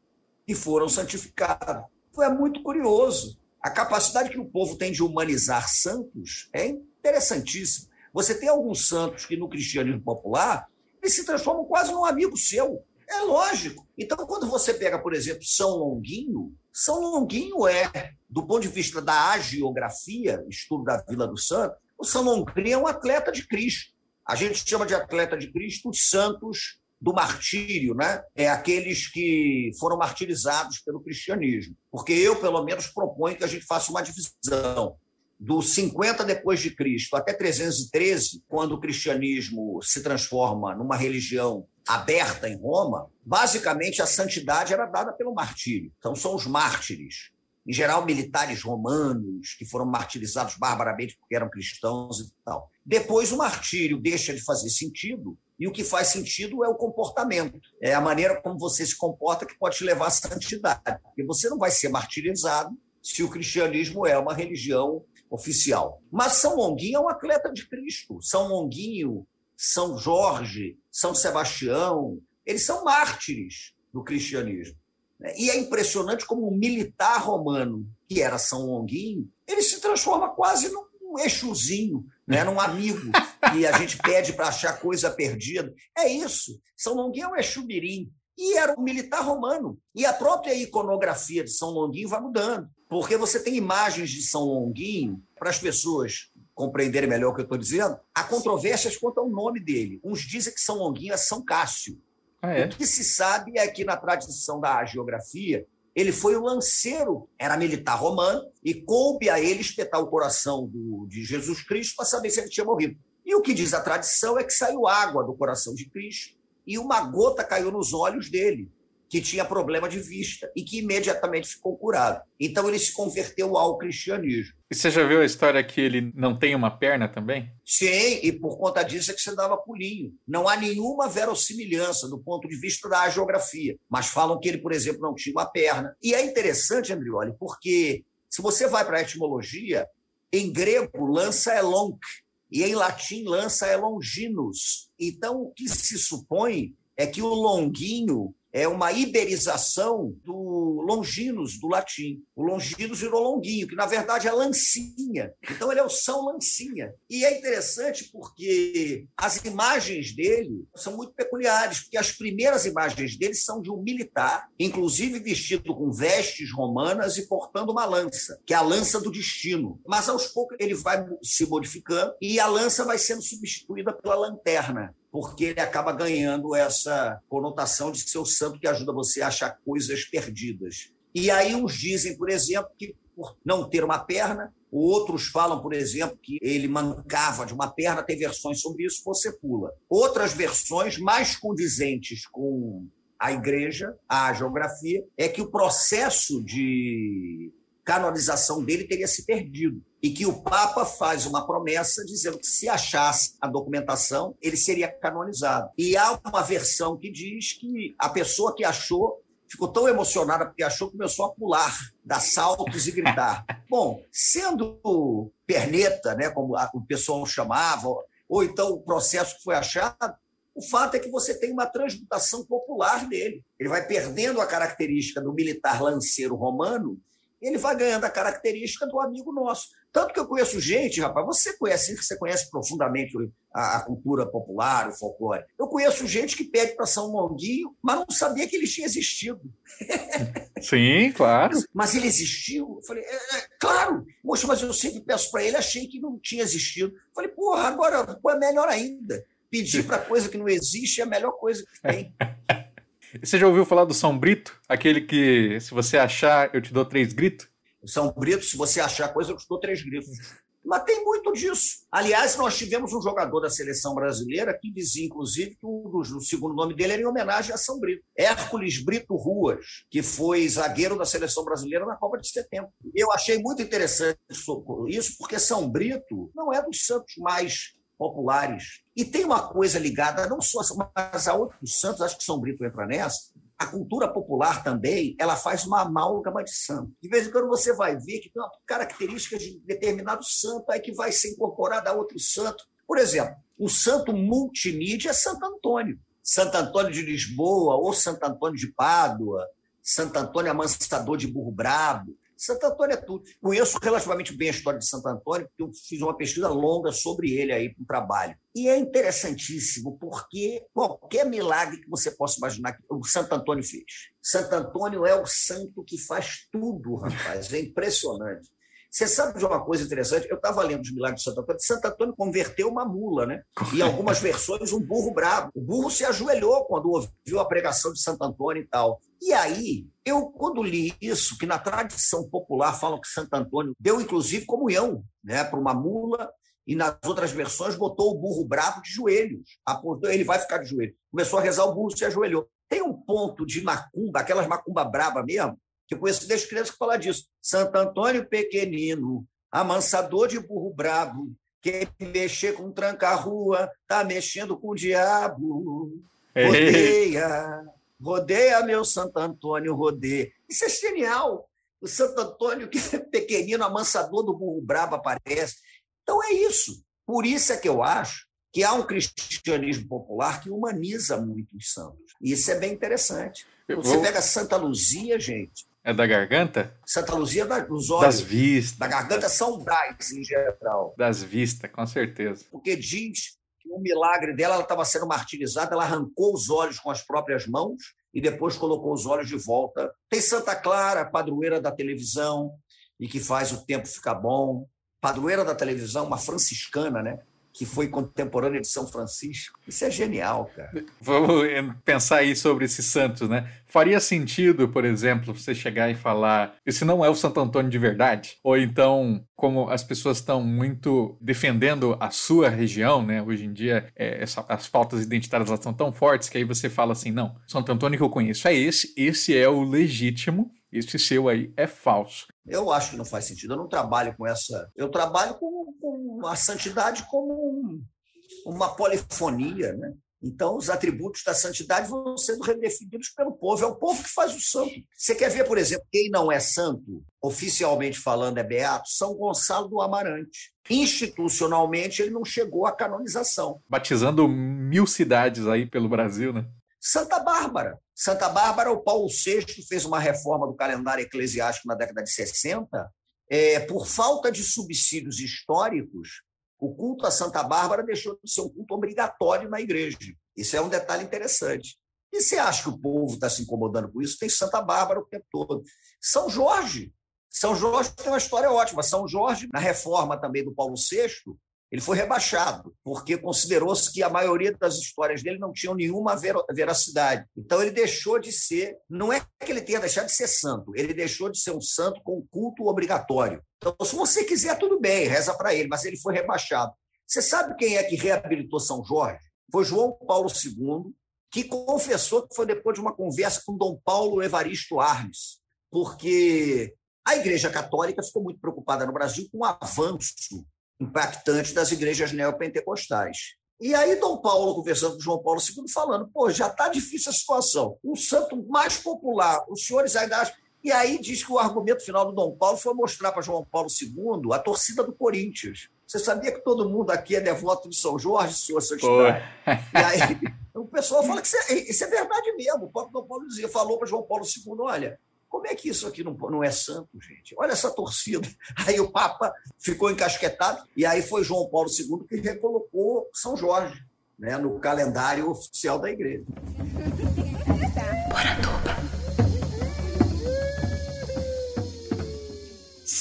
que foram santificados. É muito curioso. A capacidade que o povo tem de humanizar santos é interessantíssima. Você tem alguns santos que no cristianismo popular eles se transformam quase num amigo seu. É lógico. Então, quando você pega, por exemplo, São Longuinho, São Longuinho é, do ponto de vista da agiografia, estudo da Vila do Santo, o São Longuinho é um atleta de Cristo. A gente chama de atleta de Cristo os santos do martírio, né? É aqueles que foram martirizados pelo cristianismo. Porque eu, pelo menos, proponho que a gente faça uma divisão do 50 depois de Cristo até 313, quando o cristianismo se transforma numa religião aberta em Roma, basicamente a santidade era dada pelo martírio. Então são os mártires, em geral militares romanos que foram martirizados barbaramente porque eram cristãos e tal. Depois o martírio deixa de fazer sentido e o que faz sentido é o comportamento, é a maneira como você se comporta que pode te levar à santidade, porque você não vai ser martirizado se o cristianismo é uma religião oficial. Mas São Longuinho é um atleta de Cristo. São Longuinho, São Jorge, São Sebastião, eles são mártires do cristianismo. E é impressionante como um militar romano, que era São Longuinho, ele se transforma quase num eixozinho, né? num amigo que a gente pede para achar coisa perdida. É isso. São Longuinho é um exumirim. E era um militar romano. E a própria iconografia de São Longuinho vai mudando. Porque você tem imagens de São Longuinho, para as pessoas compreenderem melhor o que eu estou dizendo, há controvérsias quanto ao nome dele. Uns dizem que São Longuinho é São Cássio. Ah, é? O que se sabe é que na tradição da geografia, ele foi o lanceiro, era militar romano, e coube a ele espetar o coração do, de Jesus Cristo para saber se ele tinha morrido. E o que diz a tradição é que saiu água do coração de Cristo e uma gota caiu nos olhos dele que tinha problema de vista e que imediatamente ficou curado. Então ele se converteu ao cristianismo. E você já viu a história que ele não tem uma perna também? Sim, e por conta disso é que você dava pulinho. Não há nenhuma verossimilhança do ponto de vista da geografia, mas falam que ele, por exemplo, não tinha uma perna. E é interessante, Andrioli, porque se você vai para a etimologia, em grego, lança é lonk, e em latim, lança é longinus. Então, o que se supõe é que o longuinho é uma iberização do Longinus, do latim. O Longinus virou Longuinho, que na verdade é Lancinha. Então ele é o São Lancinha. E é interessante porque as imagens dele são muito peculiares, porque as primeiras imagens dele são de um militar, inclusive vestido com vestes romanas e portando uma lança, que é a lança do destino. Mas aos poucos ele vai se modificando e a lança vai sendo substituída pela lanterna porque ele acaba ganhando essa conotação de ser o santo que ajuda você a achar coisas perdidas. E aí uns dizem, por exemplo, que por não ter uma perna, Outros falam, por exemplo, que ele mancava de uma perna, tem versões sobre isso, você pula. Outras versões mais condizentes com a igreja, a geografia, é que o processo de canonização dele teria se perdido e que o Papa faz uma promessa dizendo que se achasse a documentação, ele seria canonizado. E há uma versão que diz que a pessoa que achou ficou tão emocionada porque achou que começou a pular, dar saltos e gritar. *laughs* Bom, sendo perneta, né, como o pessoal chamava, ou então o processo que foi achado, o fato é que você tem uma transmutação popular dele. Ele vai perdendo a característica do militar lanceiro romano, ele vai ganhando a característica do amigo nosso. Tanto que eu conheço gente, rapaz, você conhece, você conhece profundamente a, a cultura popular, o folclore. Eu conheço gente que pede para São Longuinho, mas não sabia que ele tinha existido. *laughs* Sim, claro. Mas, mas ele existiu? Eu falei, é, é, claro. Poxa, mas eu sempre peço para ele, achei que não tinha existido. Eu falei, porra, agora é melhor ainda. Pedir para coisa que não existe é a melhor coisa que tem. *laughs* Você já ouviu falar do São Brito? Aquele que, se você achar, eu te dou três gritos? São Brito, se você achar coisa, eu te dou três gritos. Mas tem muito disso. Aliás, nós tivemos um jogador da seleção brasileira que dizia, inclusive, que o, segundo nome dele era em homenagem a São Brito. Hércules Brito Ruas, que foi zagueiro da seleção brasileira na Copa de Setembro. Eu achei muito interessante isso, porque São Brito não é dos santos mais populares. E tem uma coisa ligada, não só mas a outros santos, acho que São Brito entra nessa, a cultura popular também, ela faz uma amálgama de santo. De vez em quando você vai ver que tem uma característica de determinado santo aí que vai ser incorporada a outro santo. Por exemplo, o santo multimídia é Santo Antônio. Santo Antônio de Lisboa ou Santo Antônio de Pádua, Santo Antônio Amansador de Burro Brabo. Santo Antônio é tudo. Conheço relativamente bem a história de Santo Antônio, porque eu fiz uma pesquisa longa sobre ele aí para o trabalho. E é interessantíssimo, porque qualquer milagre que você possa imaginar que o Santo Antônio fez. Santo Antônio é o santo que faz tudo, rapaz. É impressionante. Você sabe de uma coisa interessante? Eu estava lendo os milagres de Santo Antônio. Santo Antônio converteu uma mula, né? E em algumas versões, um burro bravo. O burro se ajoelhou quando ouviu a pregação de Santo Antônio e tal. E aí, eu, quando li isso, que na tradição popular falam que Santo Antônio deu, inclusive, comunhão né, para uma mula, e nas outras versões botou o burro bravo de joelhos. Apontou, ele vai ficar de joelho. Começou a rezar, o burro se ajoelhou. Tem um ponto de macumba, aquelas macumba braba mesmo, eu conheço desde criança que fala disso. Santo Antônio pequenino, amansador de burro brabo, quem mexer com tranca-rua, tá mexendo com o diabo. Rodeia, rodeia meu Santo Antônio, rodeia. Isso é genial. O Santo Antônio, que é pequenino, amansador do burro brabo, aparece. Então é isso. Por isso é que eu acho que há um cristianismo popular que humaniza muito os santos. E isso é bem interessante. Você pega Santa Luzia, gente, é da garganta? Santa Luzia é dos olhos. Das vistas. Da garganta são das, em geral. Das vistas, com certeza. Porque diz que o milagre dela, ela estava sendo martirizada, ela arrancou os olhos com as próprias mãos e depois colocou os olhos de volta. Tem Santa Clara, padroeira da televisão, e que faz o tempo ficar bom. Padroeira da televisão, uma franciscana, né? Que foi contemporânea de São Francisco. Isso é genial, cara. Vamos pensar aí sobre esses santos, né? Faria sentido, por exemplo, você chegar e falar: esse não é o Santo Antônio de verdade? Ou então, como as pessoas estão muito defendendo a sua região, né? Hoje em dia, é, essa, as pautas identitárias elas estão tão fortes que aí você fala assim: não, Santo Antônio que eu conheço é esse, esse é o legítimo. Esse seu aí é falso. Eu acho que não faz sentido. Eu não trabalho com essa. Eu trabalho com, com a santidade como um, uma polifonia, né? Então, os atributos da santidade vão sendo redefinidos pelo povo. É o povo que faz o santo. Você quer ver, por exemplo, quem não é santo, oficialmente falando, é beato? São Gonçalo do Amarante. Institucionalmente, ele não chegou à canonização. Batizando mil cidades aí pelo Brasil, né? Santa Bárbara. Santa Bárbara, o Paulo VI fez uma reforma do calendário eclesiástico na década de 60. É, por falta de subsídios históricos, o culto a Santa Bárbara deixou de ser um culto obrigatório na igreja. Isso é um detalhe interessante. E você acha que o povo está se incomodando com isso? Tem Santa Bárbara o tempo todo. São Jorge. São Jorge tem uma história ótima. São Jorge, na reforma também do Paulo VI, Ele foi rebaixado, porque considerou-se que a maioria das histórias dele não tinham nenhuma veracidade. Então ele deixou de ser, não é que ele tenha deixado de ser santo, ele deixou de ser um santo com culto obrigatório. Então, se você quiser, tudo bem, reza para ele, mas ele foi rebaixado. Você sabe quem é que reabilitou São Jorge? Foi João Paulo II, que confessou que foi depois de uma conversa com Dom Paulo Evaristo Arnes, porque a Igreja Católica ficou muito preocupada no Brasil com o avanço impactante das igrejas neopentecostais. E aí, Dom Paulo, conversando com João Paulo II, falando: pô, já está difícil a situação. Um santo mais popular, os senhores ainda acham. E aí diz que o argumento final do Dom Paulo foi mostrar para João Paulo II a torcida do Corinthians. Você sabia que todo mundo aqui é devoto de São Jorge, senhor Santidade? *laughs* E aí o pessoal fala que isso é, isso é verdade mesmo. O próprio Dom Paulo dizia, falou para João Paulo II: olha, como é que isso aqui não, não é santo, gente? Olha essa torcida. *laughs* Aí o Papa ficou encasquetado, e aí foi João Paulo II que recolocou São Jorge né, no calendário oficial da igreja.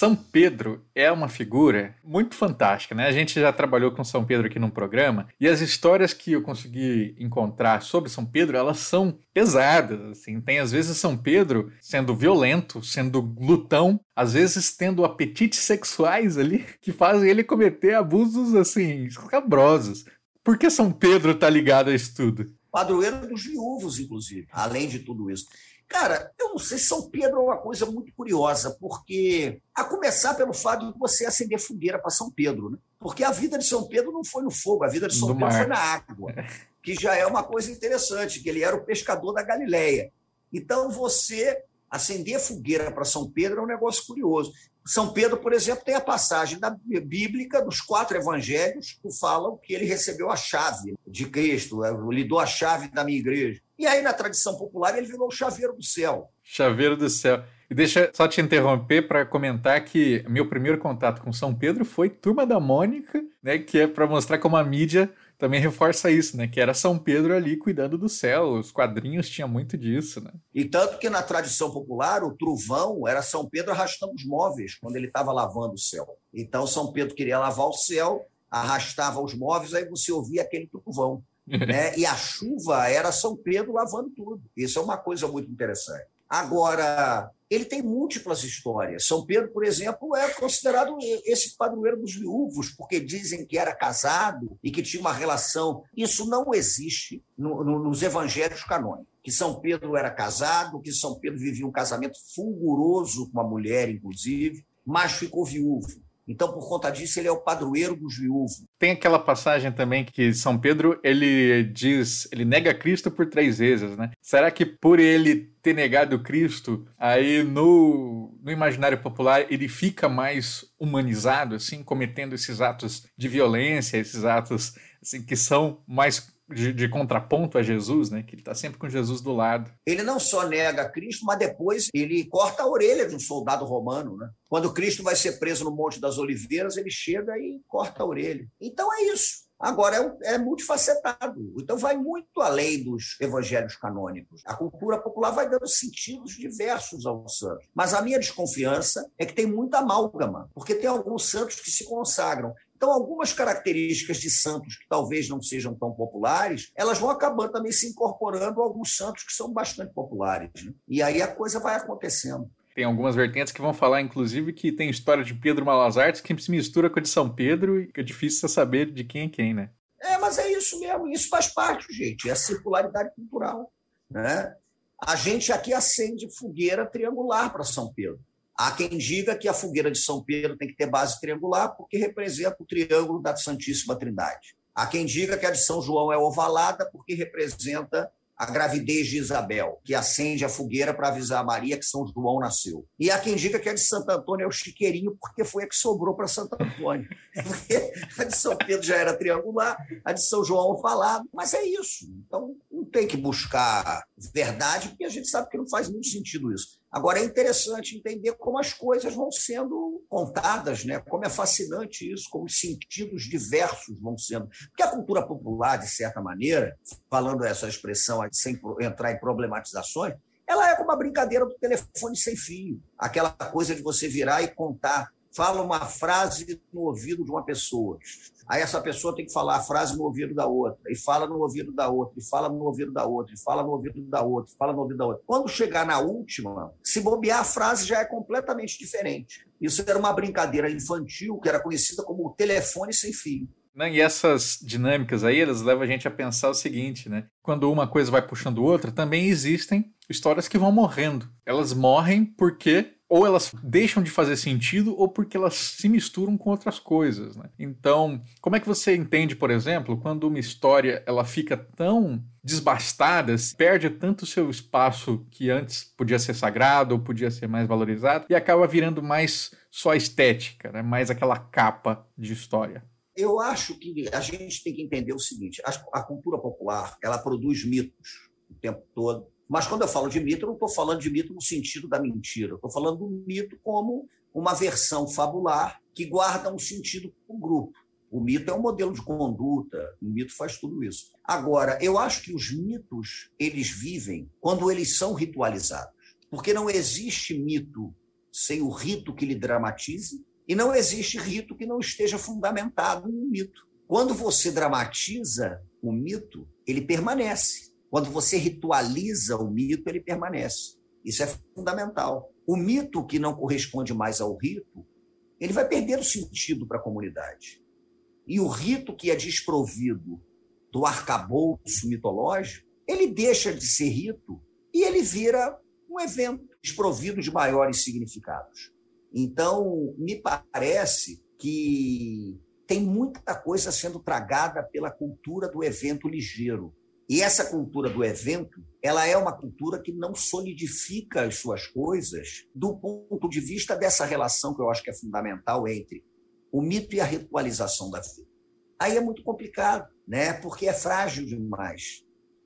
São Pedro é uma figura muito fantástica, né? A gente já trabalhou com São Pedro aqui num programa e as histórias que eu consegui encontrar sobre São Pedro, elas são pesadas, assim. Tem às vezes São Pedro sendo violento, sendo glutão, às vezes tendo apetites sexuais ali *laughs* que fazem ele cometer abusos assim escabrosos. Por que São Pedro tá ligado a isso tudo? Padroeiro dos viúvos, inclusive, além de tudo isso. Cara, eu não sei, São Pedro é uma coisa muito curiosa, porque a começar pelo fato de você acender fogueira para São Pedro, né? Porque a vida de São Pedro não foi no fogo, a vida de São Do Pedro mar. foi na água, que já é uma coisa interessante, que ele era o pescador da Galileia. Então, você acender fogueira para São Pedro é um negócio curioso. São Pedro, por exemplo, tem a passagem da bíblica dos quatro evangelhos que falam que ele recebeu a chave de Cristo, lhe dou a chave da minha igreja. E aí, na tradição popular, ele virou o chaveiro do céu. Chaveiro do céu. E deixa só te interromper para comentar que meu primeiro contato com São Pedro foi Turma da Mônica, né, que é para mostrar como a mídia também reforça isso, né? Que era São Pedro ali cuidando do céu. Os quadrinhos tinham muito disso, né? E tanto que na tradição popular, o trovão era São Pedro arrastando os móveis quando ele estava lavando o céu. Então São Pedro queria lavar o céu, arrastava os móveis, aí você ouvia aquele trovão. *laughs* né? E a chuva era São Pedro lavando tudo. Isso é uma coisa muito interessante. Agora, ele tem múltiplas histórias. São Pedro, por exemplo, é considerado esse padroeiro dos viúvos, porque dizem que era casado e que tinha uma relação. Isso não existe no, no, nos evangelhos canônicos. Que São Pedro era casado, que São Pedro vivia um casamento fulguroso com uma mulher, inclusive, mas ficou viúvo. Então, por conta disso, ele é o padroeiro dos viúvos. Tem aquela passagem também que São Pedro ele diz, ele nega Cristo por três vezes, né? Será que por ele ter negado Cristo, aí no, no imaginário popular ele fica mais humanizado, assim, cometendo esses atos de violência, esses atos assim, que são mais de, de, contraponto a Jesus, né? Que ele está sempre com Jesus do lado. Ele não só nega Cristo, mas depois ele corta a orelha de um soldado romano, né? Quando Cristo vai ser preso no Monte das Oliveiras, ele chega e corta a orelha. Então é isso. Agora, é, é multifacetado. Então, vai muito além dos evangelhos canônicos. A cultura popular vai dando sentidos diversos aos santos. Mas a minha desconfiança é que tem muita amálgama, porque tem alguns santos que se consagram. Então, algumas características de santos que talvez não sejam tão populares, elas vão acabando também se incorporando a alguns santos que são bastante populares. Né? E aí a coisa vai acontecendo. Tem algumas vertentes que vão falar, inclusive, que tem história de Pedro Malas Artes que se mistura com a de São Pedro e que é difícil saber de quem é quem, né? É, mas é isso mesmo, isso faz parte, gente, é a circularidade cultural. Né? A gente aqui acende fogueira triangular para São Pedro. Há quem diga que a fogueira de São Pedro tem que ter base triangular porque representa o triângulo da Santíssima Trindade. Há quem diga que a de São João é ovalada porque representa a gravidez de Isabel, que acende a fogueira para avisar a Maria que São João nasceu. E há quem diga que a de Santo Antônio é o chiqueirinho, porque foi a que sobrou para Santo Antônio. *laughs* Porque a de São Pedro já era triangular, a de São João falado, mas é isso. Então, não tem que buscar verdade, porque a gente sabe que não faz muito sentido isso. Agora, é interessante entender como as coisas vão sendo contadas, né? como é fascinante isso, como os sentidos diversos vão sendo. Porque a cultura popular, de certa maneira, falando essa expressão sem entrar em problematizações, ela é como a brincadeira do telefone sem fio aquela coisa de você virar e contar fala uma frase no ouvido de uma pessoa. Aí essa pessoa tem que falar a frase no ouvido da outra, e fala no ouvido da outra, e fala no ouvido da outra, e fala no ouvido da outra, e fala no ouvido da outra. Quando chegar na última, se bobear, a frase já é completamente diferente. Isso era uma brincadeira infantil que era conhecida como o telefone sem fio. Né? E essas dinâmicas aí, elas levam a gente a pensar o seguinte, né? Quando uma coisa vai puxando outra, também existem histórias que vão morrendo. Elas morrem porque ou elas deixam de fazer sentido ou porque elas se misturam com outras coisas, né? Então, como é que você entende, por exemplo, quando uma história ela fica tão desbastada, perde tanto seu espaço que antes podia ser sagrado ou podia ser mais valorizado e acaba virando mais só estética, né? mais aquela capa de história? Eu acho que a gente tem que entender o seguinte: a cultura popular ela produz mitos o tempo todo. Mas quando eu falo de mito, eu não estou falando de mito no sentido da mentira. Estou falando do mito como uma versão fabular que guarda um sentido para o grupo. O mito é um modelo de conduta, o mito faz tudo isso. Agora, eu acho que os mitos, eles vivem quando eles são ritualizados. Porque não existe mito sem o rito que lhe dramatize, e não existe rito que não esteja fundamentado no mito. Quando você dramatiza o mito, ele permanece. Quando você ritualiza o mito, ele permanece. Isso é fundamental. O mito que não corresponde mais ao rito, ele vai perder o sentido para a comunidade. E o rito que é desprovido do arcabouço mitológico, ele deixa de ser rito e ele vira um evento desprovido de maiores significados. Então, me parece que tem muita coisa sendo tragada pela cultura do evento ligeiro. E essa cultura do evento, ela é uma cultura que não solidifica as suas coisas do ponto de vista dessa relação que eu acho que é fundamental entre o mito e a ritualização da vida. Aí é muito complicado, né? Porque é frágil demais,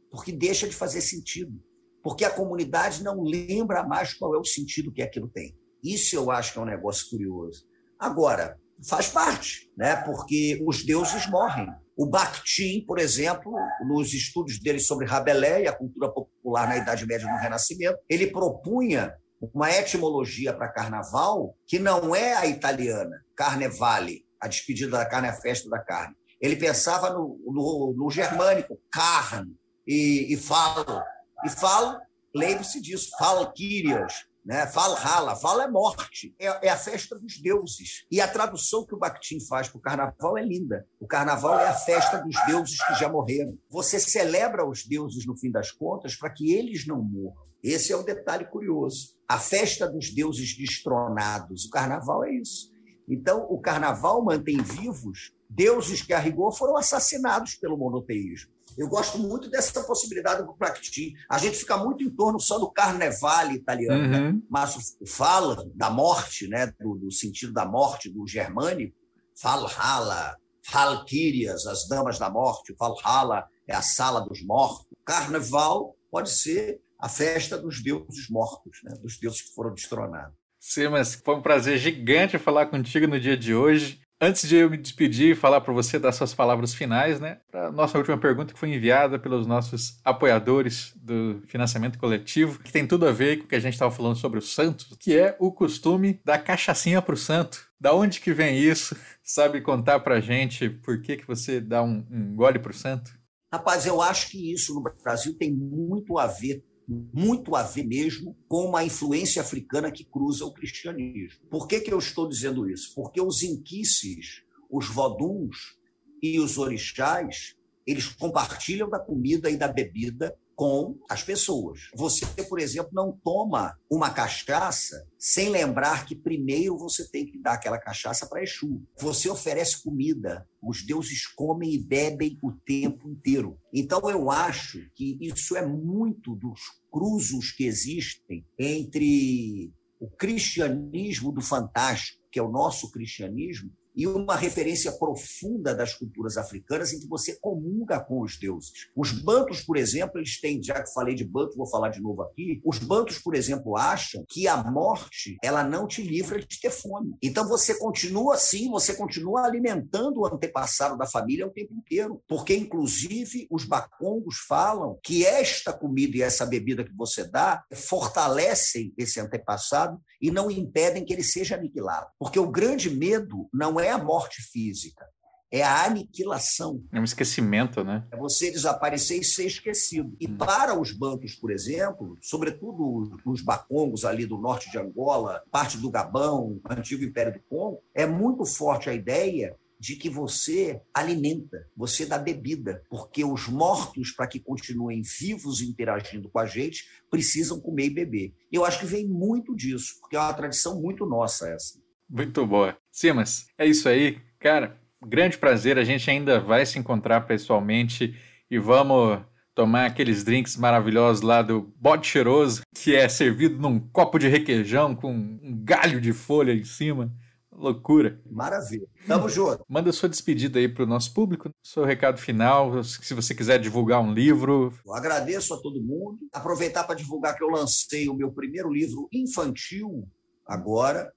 porque deixa de fazer sentido, porque a comunidade não lembra mais qual é o sentido que aquilo tem. Isso eu acho que é um negócio curioso. Agora, faz parte, né? porque os deuses morrem. O Bakhtin, por exemplo, nos estudos dele sobre Rabelais e a cultura popular na Idade Média e no Renascimento, ele propunha uma etimologia para carnaval que não é a italiana, carnevale, a despedida da carne, a festa da carne. Ele pensava no, no, no germânico, carne, e, e falo. E falo, lembre-se disso, falquírias, né? Valhalla, Vala é morte, é, é, a festa dos deuses. E a tradução que o Bakhtin faz para o carnaval é linda. O carnaval é a festa dos deuses que já morreram. Você celebra os deuses no fim das contas para que eles não morram. Esse é o detalhe curioso. A festa dos deuses destronados. O carnaval é isso. Então, o carnaval mantém vivos deuses que, a rigor, foram assassinados pelo monoteísmo. Eu gosto muito dessa possibilidade do Bakhtin. A gente fica muito em torno só do carnevale italiano, né? uhum. né? mas fala da morte, né? Do, do, sentido da morte do germânico, Valhalla, Valkyrias, as damas da morte, Valhalla é a sala dos mortos. Carnaval pode ser a festa dos deuses mortos, né? dos deuses que foram destronados. Sim, mas foi um prazer gigante falar contigo no dia de hoje. Antes de eu me despedir e falar para você das suas palavras finais, né? A nossa última pergunta que foi enviada pelos nossos apoiadores do financiamento coletivo, que tem tudo a ver com o que a gente estava falando sobre o Santos, que é o costume da cachaçinha para o santo. Da onde que vem isso? Sabe contar para gente por que, que você dá um, um gole para o santo? Rapaz, eu acho que isso no Brasil tem muito a ver muito a ver mesmo com uma influência africana que cruza o cristianismo. Por que, que eu estou dizendo isso? Porque os inquices, os voduns e os orixás, eles compartilham da comida e da bebida com as pessoas. Você, por exemplo, não toma uma cachaça sem lembrar que primeiro você tem que dar aquela cachaça para Exu. Você oferece comida, os deuses comem e bebem o tempo inteiro. Então eu acho que isso é muito dos cruzos que existem entre o cristianismo do fantástico, que é o nosso cristianismo, e uma referência profunda das culturas africanas em que você comunga com os deuses. Os bantos, por exemplo, eles têm, já que falei de banto, vou falar de novo aqui, os bantos, por exemplo, acham que a morte ela não te livra de ter fome. Então você continua assim, você continua alimentando o antepassado da família o tempo inteiro, porque inclusive os bacongos falam que esta comida e essa bebida que você dá fortalecem esse antepassado e não impedem que ele seja aniquilado. Porque o grande medo não é a morte física, é a aniquilação. É um esquecimento, né? É você desaparecer e ser esquecido. E hum. para os bancos, por exemplo, sobretudo os bacongos ali do norte de Angola, parte do Gabão, antigo Império do Congo, é muito forte a ideia de que você alimenta, você dá bebida, porque os mortos, para que continuem vivos interagindo com a gente, precisam comer e beber. Eu acho que vem muito disso, porque é uma tradição muito nossa essa. Muito boa. Simas, é isso aí. Cara, grande prazer. A gente ainda vai se encontrar pessoalmente e vamos tomar aqueles drinks maravilhosos lá do bode cheiroso, que é servido num copo de requeijão com um galho de folha em cima. Loucura. Maravilha. Tamo junto. Manda sua despedida aí para o nosso público, seu recado final, se você quiser divulgar um livro. Eu agradeço a todo mundo. Aproveitar para divulgar que eu lancei o meu primeiro livro infantil agora,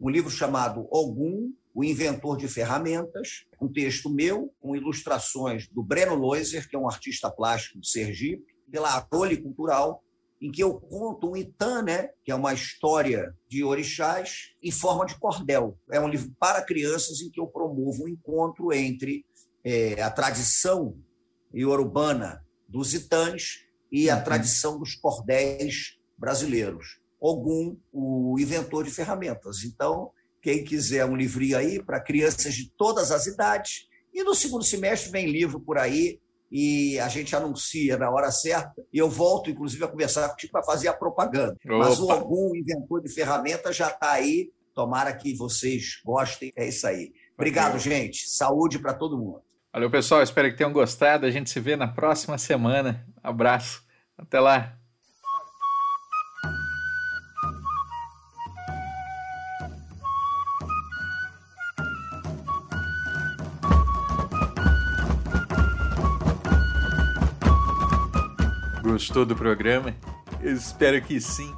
um livro chamado Ogum, o inventor de ferramentas, um texto meu com ilustrações do Breno Loiser, que é um artista plástico de Sergipe, pela Arole Cultural, em que eu conto um Itã, né, que é uma história de orixás, em forma de cordel. É um livro para crianças em que eu promovo um encontro entre é, a tradição iorubana dos Itãs e a uhum. tradição dos cordéis brasileiros. Ogum, o inventor de ferramentas. Então, quem quiser um livrinho aí para crianças de todas as idades. E no segundo semestre vem livro por aí e a gente anuncia na hora certa. E eu volto, inclusive, a conversar contigo para fazer a propaganda. Opa. Mas o algum inventor de ferramenta já está aí. Tomara que vocês gostem. É isso aí. Obrigado, gente. Saúde para todo mundo. Valeu, pessoal. Espero que tenham gostado. A gente se vê na próxima semana. Abraço. Até lá. Gostou do programa? Eu espero que sim.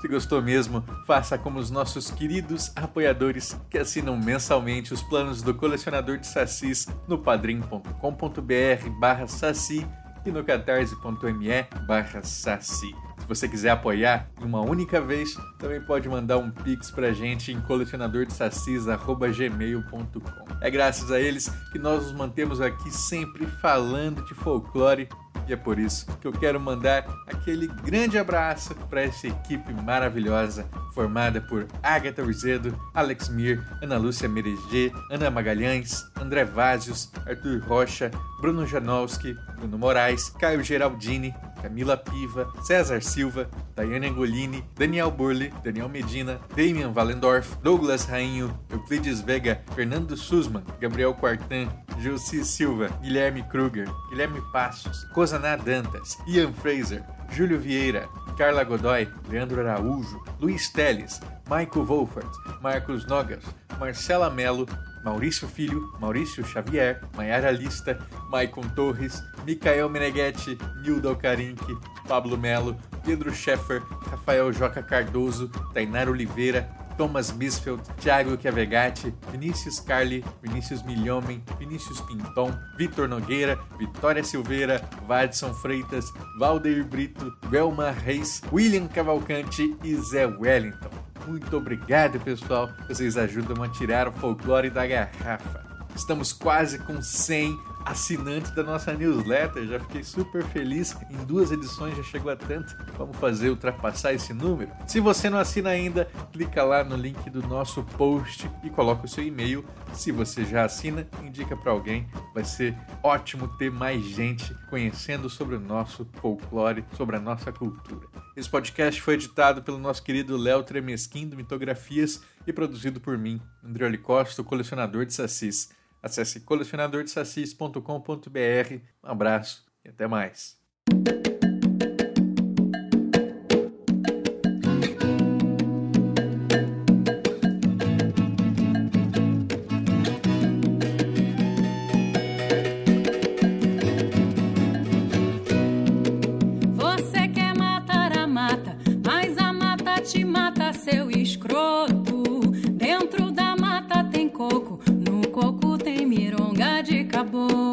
Se gostou mesmo, faça como os nossos queridos apoiadores que assinam mensalmente os planos do colecionador de sacis no padrim.com.br barra saci e no catarse.me barra saci. Se você quiser apoiar em uma única vez, também pode mandar um pix pra gente em colecionadordesacis.gmail.com. É graças a eles que nós nos mantemos aqui sempre falando de folclore e é por isso que eu quero mandar aquele grande abraço para essa equipe maravilhosa formada por Agatha Rizedo, Alex Mir, Ana Lúcia Mereger, Ana Magalhães, André Vazios, Arthur Rocha, Bruno Janowski, Bruno Moraes, Caio Geraldini, Camila Piva, César Silva, Daiane Angolini, Daniel Burli, Daniel Medina, Damian Valendorf, Douglas Rainho, Euclides Vega, Fernando Sussman, Gabriel Quartan, Josi Silva, Guilherme Kruger, Guilherme Passos, Cosaná Dantas, Ian Fraser, Júlio Vieira, Carla Godoy, Leandro Araújo, Luiz Teles, Michael Wolfert, Marcos Nogas, Marcela Melo, Maurício Filho, Maurício Xavier, Maiara Lista, Maicon Torres, Micael Meneghetti, Nildo Alcarinque, Pablo Melo, Pedro Scheffer, Rafael Joca Cardoso, Tainar Oliveira, Thomas Misfeld, Thiago Chiavegatti, Vinícius Carli, Vinícius Milhomem, Vinícius Pinton, Vitor Nogueira, Vitória Silveira, Vadson Freitas, Valdeir Brito, Velma Reis, William Cavalcante e Zé Wellington. Muito obrigado, pessoal. Vocês ajudam a tirar o folclore da garrafa. Estamos quase com 100 assinantes da nossa newsletter. Já fiquei super feliz. Em duas edições já chegou a tanto. Vamos fazer ultrapassar esse número. Se você não assina ainda, clica lá no link do nosso post e coloca o seu e-mail. Se você já assina, indica para alguém. Vai ser ótimo ter mais gente conhecendo sobre o nosso folclore, sobre a nossa cultura. Esse podcast foi editado pelo nosso querido Léo Tremesquim do Mitografias e produzido por mim, André Costa, colecionador de sacis. Acesse colecionadordesacis.com.br. Um abraço e até mais. Mironga